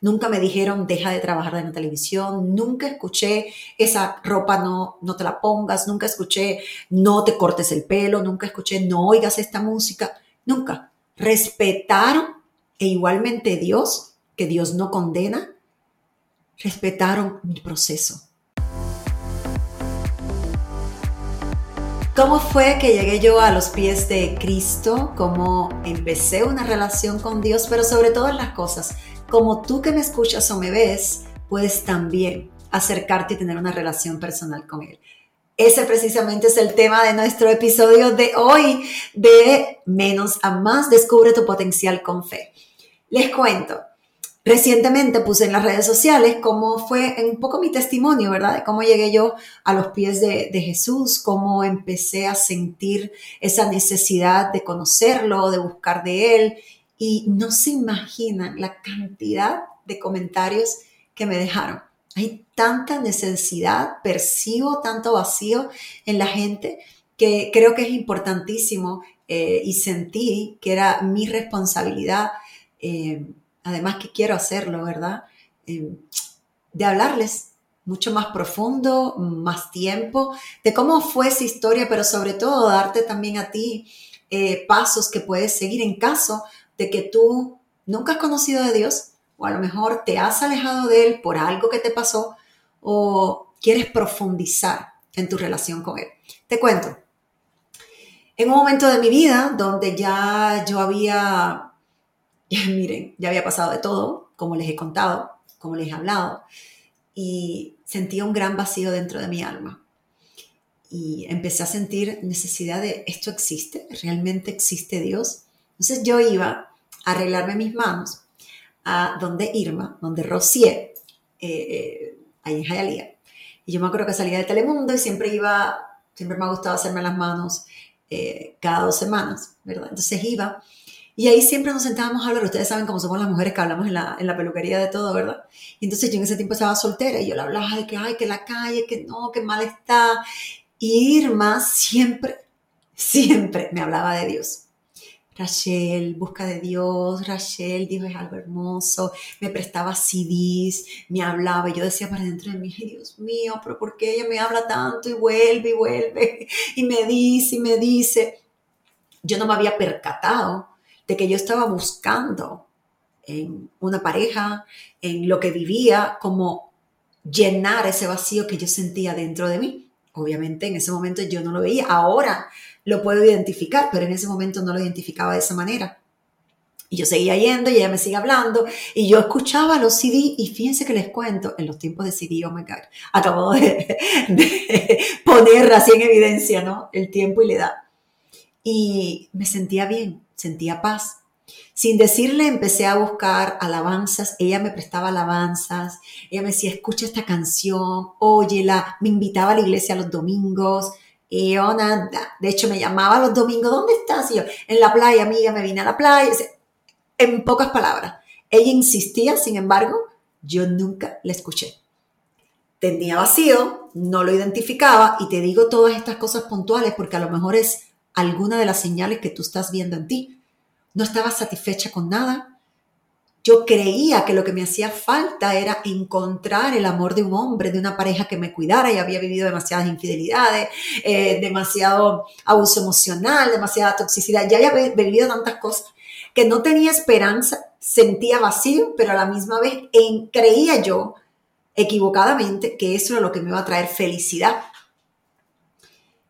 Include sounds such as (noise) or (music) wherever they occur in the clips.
Nunca me dijeron deja de trabajar en la televisión, nunca escuché esa ropa no, no te la pongas, nunca escuché no te cortes el pelo, nunca escuché no oigas esta música, nunca. Respetaron e igualmente Dios, que Dios no condena, respetaron mi proceso. ¿Cómo fue que llegué yo a los pies de Cristo? ¿Cómo empecé una relación con Dios? Pero sobre todas las cosas, como tú que me escuchas o me ves, puedes también acercarte y tener una relación personal con Él. Ese precisamente es el tema de nuestro episodio de hoy, de menos a más, descubre tu potencial con fe. Les cuento, recientemente puse en las redes sociales cómo fue un poco mi testimonio, ¿verdad? De cómo llegué yo a los pies de, de Jesús, cómo empecé a sentir esa necesidad de conocerlo, de buscar de Él y no se imaginan la cantidad de comentarios que me dejaron. Hay tanta necesidad, percibo tanto vacío en la gente que creo que es importantísimo eh, y sentí que era mi responsabilidad, eh, además que quiero hacerlo, ¿verdad? Eh, de hablarles mucho más profundo, más tiempo, de cómo fue esa historia, pero sobre todo darte también a ti pasos que puedes seguir en caso de que tú nunca has conocido de Dios o a lo mejor te has alejado de Él por algo que te pasó o quieres profundizar en tu relación con Él. Te cuento, en un momento de mi vida donde ya yo había, (laughs) miren, ya había pasado de todo, como les he contado, como les he hablado, y sentía un gran vacío dentro de mi alma. Y empecé a sentir necesidad de, ¿esto existe? ¿Realmente existe Dios? Entonces yo iba arreglarme mis manos a donde Irma, donde Rocié, eh, eh, ahí en Jayalía. Y yo me acuerdo que salía de Telemundo y siempre iba, siempre me ha gustado hacerme las manos eh, cada dos semanas, ¿verdad? Entonces iba y ahí siempre nos sentábamos a hablar. Ustedes saben cómo somos las mujeres que hablamos en la, en la peluquería de todo, ¿verdad? Y entonces yo en ese tiempo estaba soltera y yo le hablaba de que, ay, que la calle, que no, que mal está. Y Irma siempre, siempre me hablaba de Dios. Rachel, busca de Dios, Rachel, Dios es algo hermoso, me prestaba CDs, me hablaba, yo decía para dentro de mí, Dios mío, pero ¿por qué ella me habla tanto y vuelve y vuelve y me dice y me dice? Yo no me había percatado de que yo estaba buscando en una pareja, en lo que vivía, como llenar ese vacío que yo sentía dentro de mí. Obviamente en ese momento yo no lo veía. Ahora lo puedo identificar, pero en ese momento no lo identificaba de esa manera. Y yo seguía yendo y ella me sigue hablando y yo escuchaba los CD y fíjense que les cuento, en los tiempos de CD, oh my God, acabo de, (laughs) de poner así en evidencia, ¿no? El tiempo y la edad. Y me sentía bien, sentía paz. Sin decirle, empecé a buscar alabanzas. Ella me prestaba alabanzas. Ella me decía, escucha esta canción, óyela. Me invitaba a la iglesia los domingos. Y yo nada. De hecho, me llamaba los domingos, ¿dónde estás? Y yo, en la playa, amiga, me vine a la playa. En pocas palabras. Ella insistía, sin embargo, yo nunca la escuché. Tenía vacío, no lo identificaba y te digo todas estas cosas puntuales porque a lo mejor es alguna de las señales que tú estás viendo en ti. No estaba satisfecha con nada, yo creía que lo que me hacía falta era encontrar el amor de un hombre, de una pareja que me cuidara y había vivido demasiadas infidelidades, eh, demasiado abuso emocional, demasiada toxicidad, ya había vivido tantas cosas que no tenía esperanza, sentía vacío, pero a la misma vez creía yo equivocadamente que eso era lo que me iba a traer felicidad.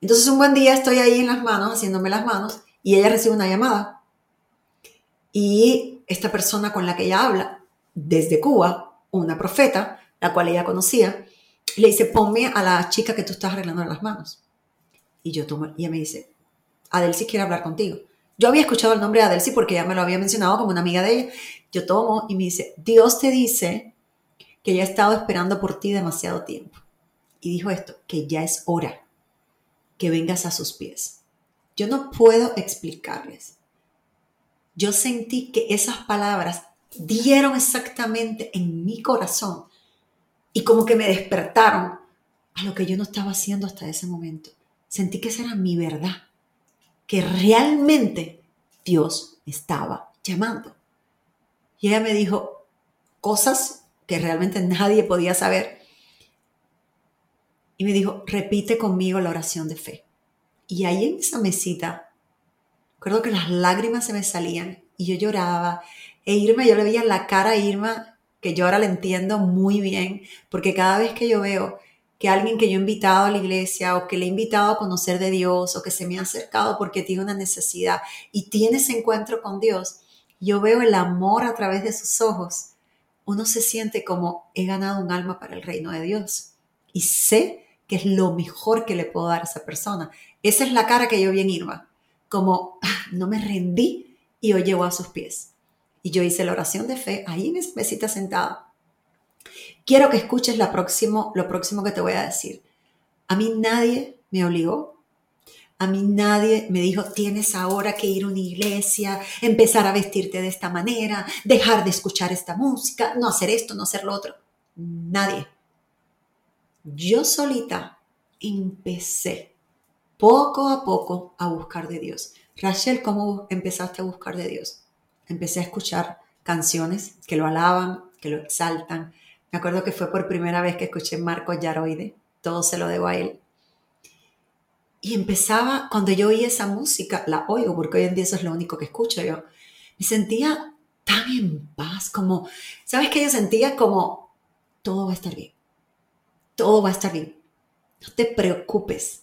Entonces un buen día estoy ahí en las manos, haciéndome las manos, y ella recibe una llamada. Y esta persona con la que ella habla desde Cuba, una profeta, la cual ella conocía, le dice, ponme a la chica que tú estás arreglando las manos. Y yo tomo, y ella me dice, Adelsi quiere hablar contigo. Yo había escuchado el nombre de Adelsi porque ella me lo había mencionado como una amiga de ella. Yo tomo y me dice, Dios te dice que ya ha estado esperando por ti demasiado tiempo. Y dijo esto, que ya es hora que vengas a sus pies. Yo no puedo explicarles yo sentí que esas palabras dieron exactamente en mi corazón y como que me despertaron a lo que yo no estaba haciendo hasta ese momento. Sentí que esa era mi verdad, que realmente Dios estaba llamando. Y ella me dijo, cosas que realmente nadie podía saber. Y me dijo, repite conmigo la oración de fe. Y ahí en esa mesita, recuerdo que las lágrimas se me salían y yo lloraba. E Irma, yo le veía la cara a Irma, que yo ahora la entiendo muy bien, porque cada vez que yo veo que alguien que yo he invitado a la iglesia o que le he invitado a conocer de Dios o que se me ha acercado porque tiene una necesidad y tiene ese encuentro con Dios, yo veo el amor a través de sus ojos, uno se siente como he ganado un alma para el reino de Dios y sé que es lo mejor que le puedo dar a esa persona. Esa es la cara que yo vi en Irma, como ah, no me rendí y hoy llevo a sus pies. Y yo hice la oración de fe ahí en esa mesita sentada. Quiero que escuches la próximo, lo próximo que te voy a decir. A mí nadie me obligó a mí nadie me dijo, tienes ahora que ir a una iglesia, empezar a vestirte de esta manera, dejar de escuchar esta música, no hacer esto, no hacer lo otro. Nadie. Yo solita empecé poco a poco a buscar de Dios. Rachel, ¿cómo empezaste a buscar de Dios? Empecé a escuchar canciones que lo alaban, que lo exaltan. Me acuerdo que fue por primera vez que escuché Marco Yaroide, todo se lo debo a él y empezaba, cuando yo oía esa música, la oigo porque hoy en día eso es lo único que escucho yo, me sentía tan en paz, como, ¿sabes qué? Yo sentía como, todo va a estar bien, todo va a estar bien, no te preocupes.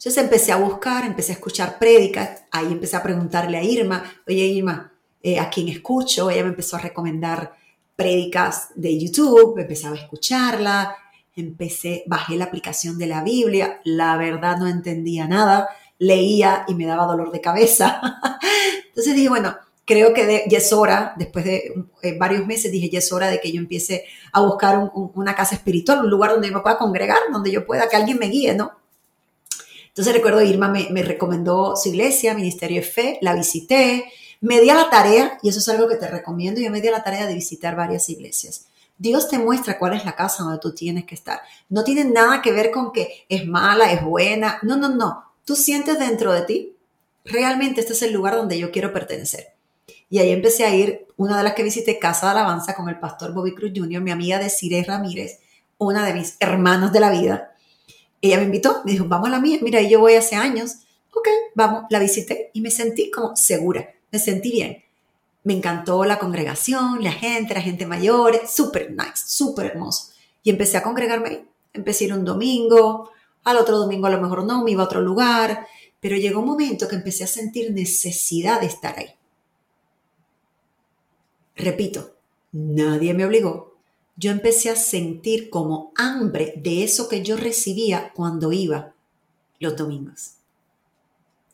Entonces empecé a buscar, empecé a escuchar prédicas, ahí empecé a preguntarle a Irma, oye Irma, eh, ¿a quién escucho? Ella me empezó a recomendar prédicas de YouTube, empezaba a escucharla, empecé, bajé la aplicación de la Biblia, la verdad no entendía nada, leía y me daba dolor de cabeza. (laughs) Entonces dije, bueno, creo que ya es hora, después de eh, varios meses, dije, ya es hora de que yo empiece a buscar una casa espiritual, un lugar donde yo me pueda congregar, donde yo pueda, que alguien me guíe, ¿no? Entonces recuerdo Irma me, me recomendó su iglesia, Ministerio de Fe, la visité, me di a la tarea, y eso es algo que te recomiendo, yo me di a la tarea de visitar varias iglesias. Dios te muestra cuál es la casa donde tú tienes que estar. No tiene nada que ver con que es mala, es buena. No, no, no. Tú sientes dentro de ti, realmente este es el lugar donde yo quiero pertenecer. Y ahí empecé a ir, una de las que visité, Casa de Alabanza, con el pastor Bobby Cruz Jr., mi amiga de Cire Ramírez, una de mis hermanas de la vida. Ella me invitó, me dijo, vamos a la mía. Mira, yo voy hace años. Ok, vamos, la visité y me sentí como segura, me sentí bien. Me encantó la congregación, la gente, la gente mayor, súper nice, súper hermoso. Y empecé a congregarme. Empecé a ir un domingo, al otro domingo a lo mejor no, me iba a otro lugar, pero llegó un momento que empecé a sentir necesidad de estar ahí. Repito, nadie me obligó. Yo empecé a sentir como hambre de eso que yo recibía cuando iba los domingos.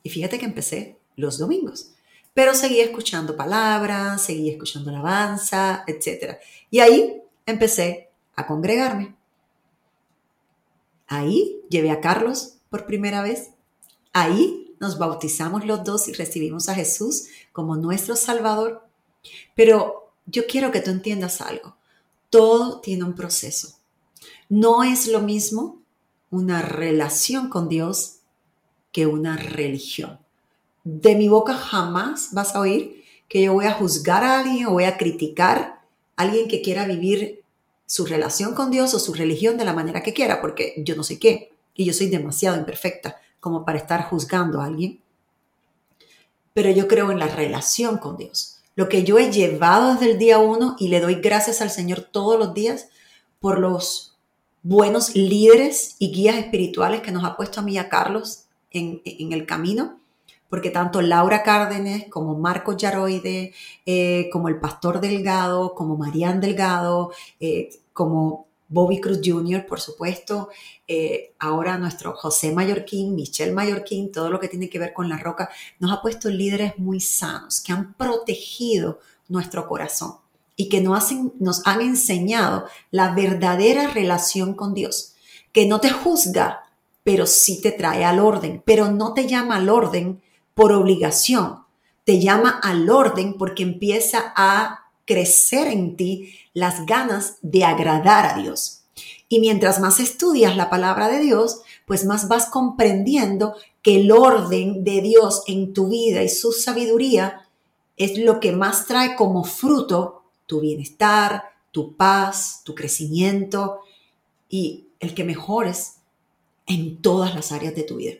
Y fíjate que empecé los domingos pero seguía escuchando palabras, seguía escuchando alabanza, etc. Y ahí empecé a congregarme. Ahí llevé a Carlos por primera vez. Ahí nos bautizamos los dos y recibimos a Jesús como nuestro Salvador. Pero yo quiero que tú entiendas algo. Todo tiene un proceso. No es lo mismo una relación con Dios que una religión de mi boca jamás vas a oír que yo voy a juzgar a alguien o voy a criticar a alguien que quiera vivir su relación con Dios o su religión de la manera que quiera, porque yo no sé qué y yo soy demasiado imperfecta como para estar juzgando a alguien. Pero yo creo en la relación con Dios. Lo que yo he llevado desde el día uno y le doy gracias al Señor todos los días por los buenos líderes y guías espirituales que nos ha puesto a mí y a Carlos en, el camino porque tanto Laura Cárdenes como Marco Yaroide, eh, como el Pastor Delgado, como Marian Delgado, eh, como Bobby Cruz Jr., por supuesto, eh, ahora nuestro José Mallorquín, Michelle Mallorquín, todo lo que tiene que ver con la roca, nos ha puesto líderes muy sanos que han protegido nuestro corazón y que nos, hacen, nos han enseñado la verdadera relación con Dios, que no te juzga, pero sí te trae al orden, pero no te llama al orden por obligación, te llama al orden porque empieza a crecer en ti las ganas de agradar a Dios. Y mientras más estudias la palabra de Dios, pues más vas comprendiendo que el orden de Dios en tu vida y su sabiduría es lo que más trae como fruto tu bienestar, tu paz, tu crecimiento y el que mejores en todas las áreas de tu vida.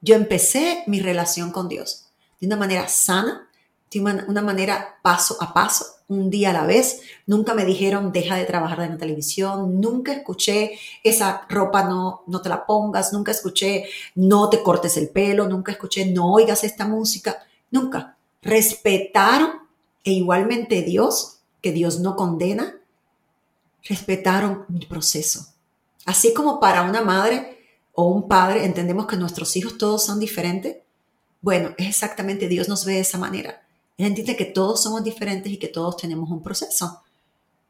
Yo empecé mi relación con Dios de una manera sana, de una manera paso a paso, un día a la vez. Nunca me dijeron deja de trabajar en la televisión, nunca escuché esa ropa no, no te la pongas, nunca escuché no te cortes el pelo, nunca escuché no oigas esta música, nunca. Respetaron e igualmente Dios, que Dios no condena, respetaron mi proceso. Así como para una madre o un padre entendemos que nuestros hijos todos son diferentes, bueno, es exactamente Dios nos ve de esa manera. Él entiende que todos somos diferentes y que todos tenemos un proceso.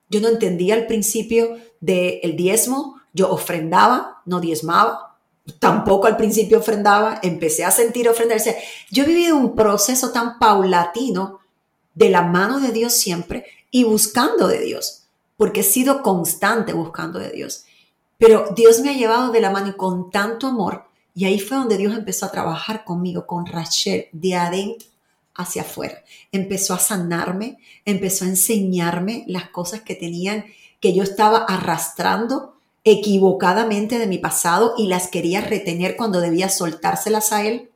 Yo no entendía al principio del diezmo, yo ofrendaba, no diezmaba, tampoco al principio ofrendaba, empecé a sentir ofrendarse. Yo he vivido un proceso tan paulatino de la mano de Dios siempre y buscando de Dios, porque he sido constante buscando de Dios. Pero Dios me ha llevado de la mano y con tanto amor y ahí fue donde Dios empezó a trabajar conmigo, con Rachel, de adentro hacia afuera. Empezó a sanarme, empezó a enseñarme las cosas que tenían, que yo estaba arrastrando equivocadamente de mi pasado y las quería retener cuando debía soltárselas a Él.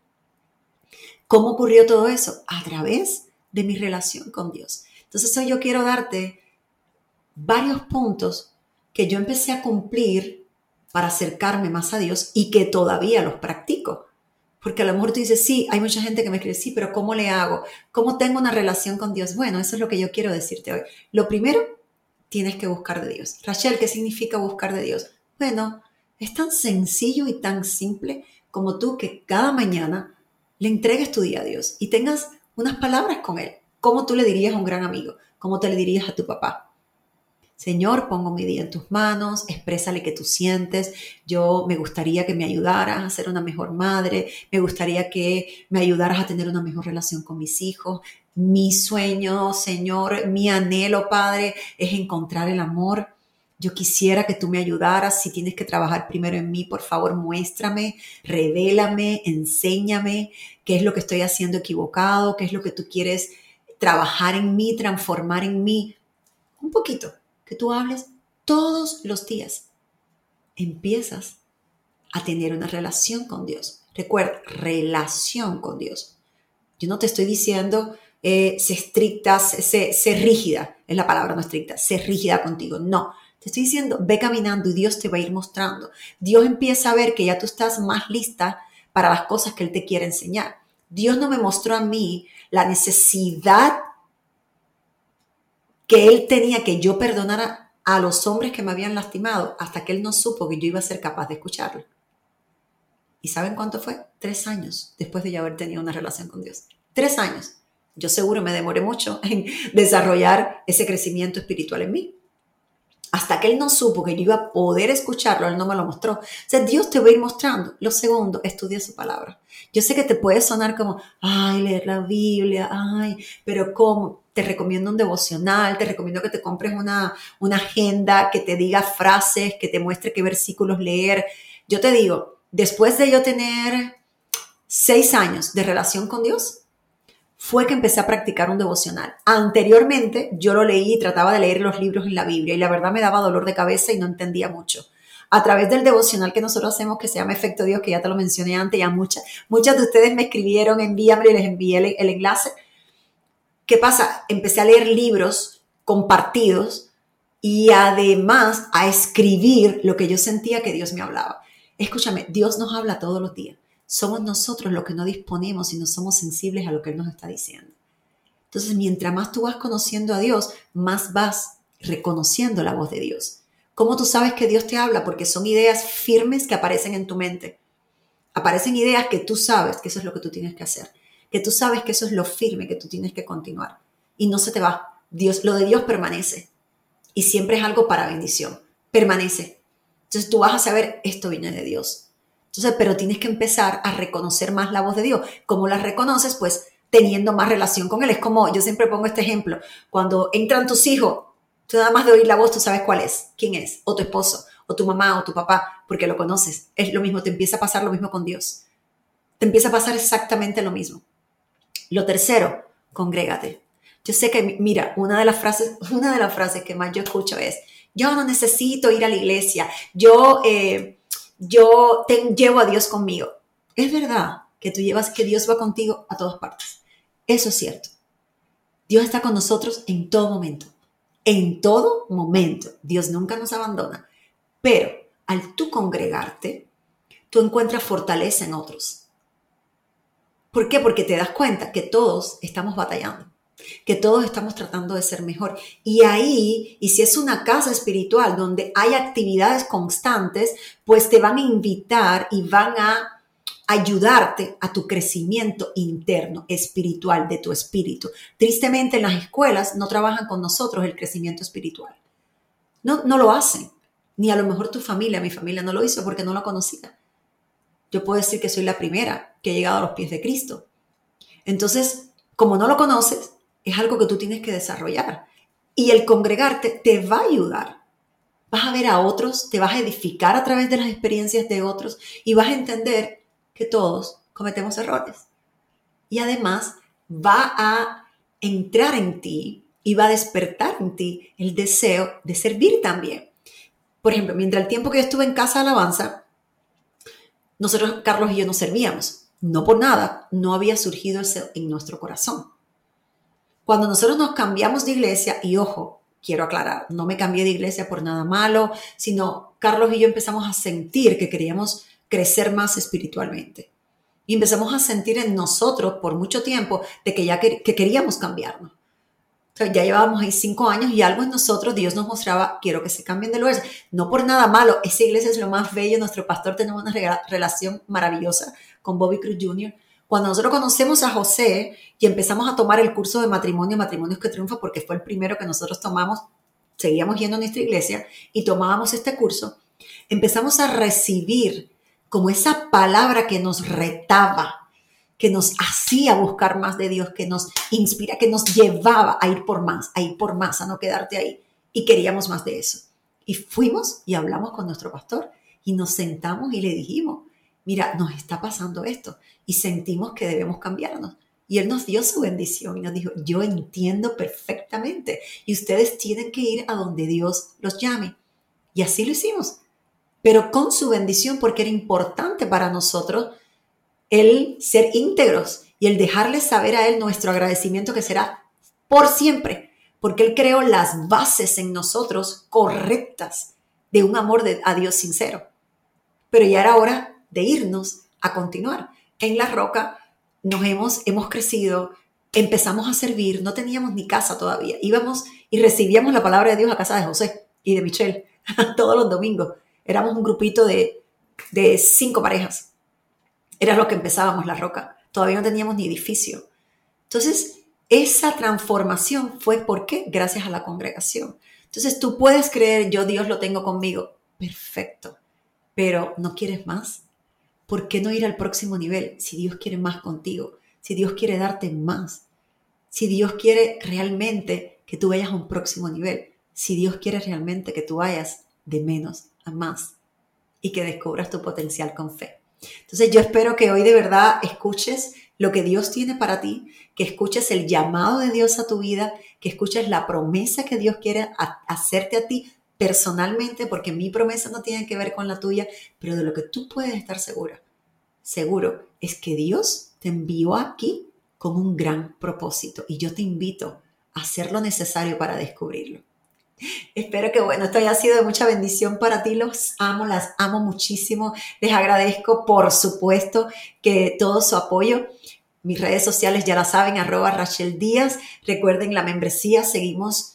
¿Cómo ocurrió todo eso? A través de mi relación con Dios. Entonces hoy yo quiero darte varios puntos que yo empecé a cumplir para acercarme más a Dios y que todavía los practico. Porque a lo mejor tú dices, sí, hay mucha gente que me escribe, sí, pero ¿cómo le hago? ¿Cómo tengo una relación con Dios? Bueno, eso es lo que yo quiero decirte hoy. Lo primero, tienes que buscar de Dios. Rachel, ¿qué significa buscar de Dios? Bueno, es tan sencillo y tan simple como tú que cada mañana le entregues tu día a Dios y tengas unas palabras con Él. ¿Cómo tú le dirías a un gran amigo? ¿Cómo te le dirías a tu papá? Señor, pongo mi día en tus manos, exprésale que tú sientes. Yo me gustaría que me ayudaras a ser una mejor madre, me gustaría que me ayudaras a tener una mejor relación con mis hijos. Mi sueño, Señor, mi anhelo, Padre, es encontrar el amor. Yo quisiera que tú me ayudaras. Si tienes que trabajar primero en mí, por favor, muéstrame, revélame, enséñame qué es lo que estoy haciendo equivocado, qué es lo que tú quieres trabajar en mí, transformar en mí. Un poquito, que tú hables todos los días. Empiezas a tener una relación con Dios. Recuerda, relación con Dios. Yo no te estoy diciendo eh, estricta, sé, sé, rígida, es la palabra no estricta, sé rígida contigo. No, te estoy diciendo, ve caminando y Dios te va a ir mostrando. Dios empieza a ver que ya tú estás más lista para las cosas que Él te quiere enseñar. Dios no me mostró a mí la necesidad que él tenía que yo perdonara a los hombres que me habían lastimado hasta que él no supo que yo iba a ser capaz de escucharlo. ¿Y saben cuánto fue? Tres años después de yo haber tenido una relación con Dios. Tres años. Yo seguro me demoré mucho (laughs) en desarrollar ese crecimiento espiritual en mí. Hasta que él no supo que yo iba a poder escucharlo, él no me lo mostró. O sea, Dios te va a ir mostrando. Lo segundo, estudia su palabra. Yo sé que te puede sonar como, ay, leer la Biblia, ay, pero ¿cómo? Te recomiendo un devocional, te recomiendo que te compres una, agenda que te diga frases, que te muestre qué versículos leer. Yo te digo, después de yo tener seis años de relación con Dios, fue que empecé a practicar un devocional. Anteriormente yo lo leí y trataba de leer los libros en la Biblia y la verdad me daba dolor de cabeza y no entendía mucho. A través del devocional que nosotros hacemos, que se llama Efecto Dios, que ya te lo mencioné antes, ya muchas, muchas de ustedes me escribieron, envíame y les envié el enlace ¿Qué pasa? Empecé a leer libros compartidos y además a escribir lo que yo sentía que Dios me hablaba. Escúchame, Dios nos habla todos los días. Somos nosotros los que no disponemos y no somos sensibles a lo que Él nos está diciendo. Entonces, mientras más tú vas conociendo a Dios, más vas reconociendo la voz de Dios. ¿Cómo tú sabes que Dios te habla? Porque son ideas firmes que aparecen en tu mente. Aparecen ideas que tú sabes que eso es lo que tú tienes que hacer que tú sabes que eso es lo firme que tú tienes que continuar y no se te va. Dios, lo de Dios permanece y siempre es algo para bendición, permanece. Entonces tú vas a saber, esto viene de Dios. Entonces, pero tienes que empezar a reconocer más la voz de Dios. ¿Cómo la reconoces? Pues teniendo más relación con Él. Es como, yo siempre pongo este ejemplo, cuando entran tus hijos, tú nada más de oír la voz, tú sabes cuál es, quién es, o tu esposo, o tu mamá, o tu papá, porque lo conoces. Es lo mismo, te empieza a pasar lo mismo con Dios. Te empieza a pasar exactamente lo mismo. Lo tercero, congrégate. Yo sé que, mira, una de las frases, (laughs) una de las frases que más yo escucho es, yo no necesito ir a la iglesia, yo, eh, yo llevo a Dios conmigo. Es verdad que tú llevas, que Dios va contigo a todas partes. Eso es cierto. Dios está con nosotros en todo momento. En todo momento. Dios nunca nos abandona. Pero al tú congregarte, tú encuentras fortaleza en otros. ¿Por qué? Porque te das cuenta que todos estamos batallando, que todos estamos tratando de ser mejor. Y ahí, y si es una casa espiritual donde hay actividades constantes, pues te van a invitar y van a ayudarte a tu crecimiento interno, espiritual, de tu espíritu. Tristemente en las escuelas no trabajan con nosotros el crecimiento espiritual. No, no lo hacen. Ni a lo mejor tu familia, mi familia no lo hizo porque no lo conocía. Yo puedo decir que soy la primera que ha llegado a los pies de Cristo. Entonces, como no lo conoces, es algo que tú tienes que desarrollar. Y el congregarte te va a ayudar. Vas a ver a otros, te vas a edificar a través de las experiencias de otros y vas a entender que todos cometemos errores. Y además va a entrar en ti y va a despertar en ti el deseo de servir también. Por ejemplo, mientras el tiempo que yo estuve en casa de alabanza, nosotros, Carlos y yo, nos servíamos. No por nada, no había surgido eso en nuestro corazón. Cuando nosotros nos cambiamos de iglesia, y ojo, quiero aclarar, no me cambié de iglesia por nada malo, sino Carlos y yo empezamos a sentir que queríamos crecer más espiritualmente. Y empezamos a sentir en nosotros por mucho tiempo de que ya que, queríamos cambiarnos. Ya llevábamos ahí cinco años y algo en nosotros Dios nos mostraba, quiero que se cambien de lugar. No por nada malo, esa iglesia es lo más bello, nuestro pastor tenemos una relación maravillosa con Bobby Cruz Jr. Cuando nosotros conocemos a José y empezamos a tomar el curso de matrimonio, Matrimonios que Triunfa, porque fue el primero que nosotros tomamos, seguíamos yendo a nuestra iglesia y tomábamos este curso, empezamos a recibir como esa palabra que nos retaba, que nos hacía buscar más de Dios, que nos inspira, que nos llevaba a ir por más, a ir por más, a no quedarte ahí. Y queríamos más de eso. Y fuimos y hablamos con nuestro pastor y nos sentamos y le dijimos, mira, nos está pasando esto y sentimos que debemos cambiarnos. Y él nos dio su bendición y nos dijo, yo entiendo perfectamente y ustedes tienen que ir a donde Dios los llame. Y así lo hicimos pero con su bendición porque era importante para nosotros el ser íntegros y el dejarle saber a Él nuestro agradecimiento que será por siempre, porque Él creó las bases en nosotros correctas de un amor de, a Dios sincero. Pero ya era hora de irnos a continuar. En la roca nos hemos, hemos crecido, empezamos a servir, no teníamos ni casa todavía. Íbamos y recibíamos la palabra de Dios a casa de José y de Michelle (laughs) todos los domingos. Éramos un grupito de, cinco parejas. Era lo que empezábamos la roca. Todavía no teníamos ni edificio. Entonces, esa transformación fue ¿por qué? Gracias a la congregación. Entonces, tú puedes creer, yo Dios lo tengo conmigo. Perfecto. Pero ¿no quieres más? ¿Por qué no ir al próximo nivel si Dios quiere más contigo? Si Dios quiere darte más. Si Dios quiere realmente que tú vayas a un próximo nivel. Si Dios quiere realmente que tú vayas de menos a más y que descubras tu potencial con fe. Entonces yo espero que hoy de verdad escuches lo que Dios tiene para ti, que escuches el llamado de Dios a tu vida, que escuches la promesa que Dios quiere hacerte a ti personalmente, porque mi promesa no tiene que ver con la tuya, pero de lo que tú puedes estar segura, seguro, es que Dios te envió aquí con un gran propósito y yo te invito a hacer lo necesario para descubrirlo. Espero que, bueno, esto haya sido de mucha bendición para ti. Los amo, las amo muchísimo. Les agradezco, por supuesto, que todo su apoyo. Mis redes sociales ya la saben, arroba Rachel Díaz. Recuerden la membresía, seguimos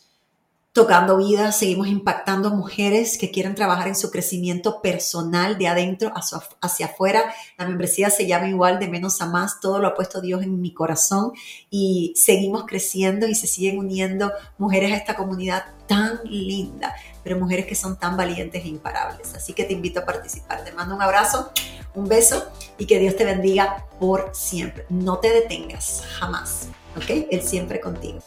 tocando vidas, seguimos impactando mujeres que quieren trabajar en su crecimiento personal de adentro hacia afuera. La membresía se llama igual de menos a más, todo lo ha puesto Dios en mi corazón y seguimos creciendo y se siguen uniendo mujeres a esta comunidad tan linda, pero mujeres que son tan valientes e imparables. Así que te invito a participar. Te mando un abrazo, un beso y que Dios te bendiga por siempre. No te detengas, jamás, ¿ok? Él siempre contigo.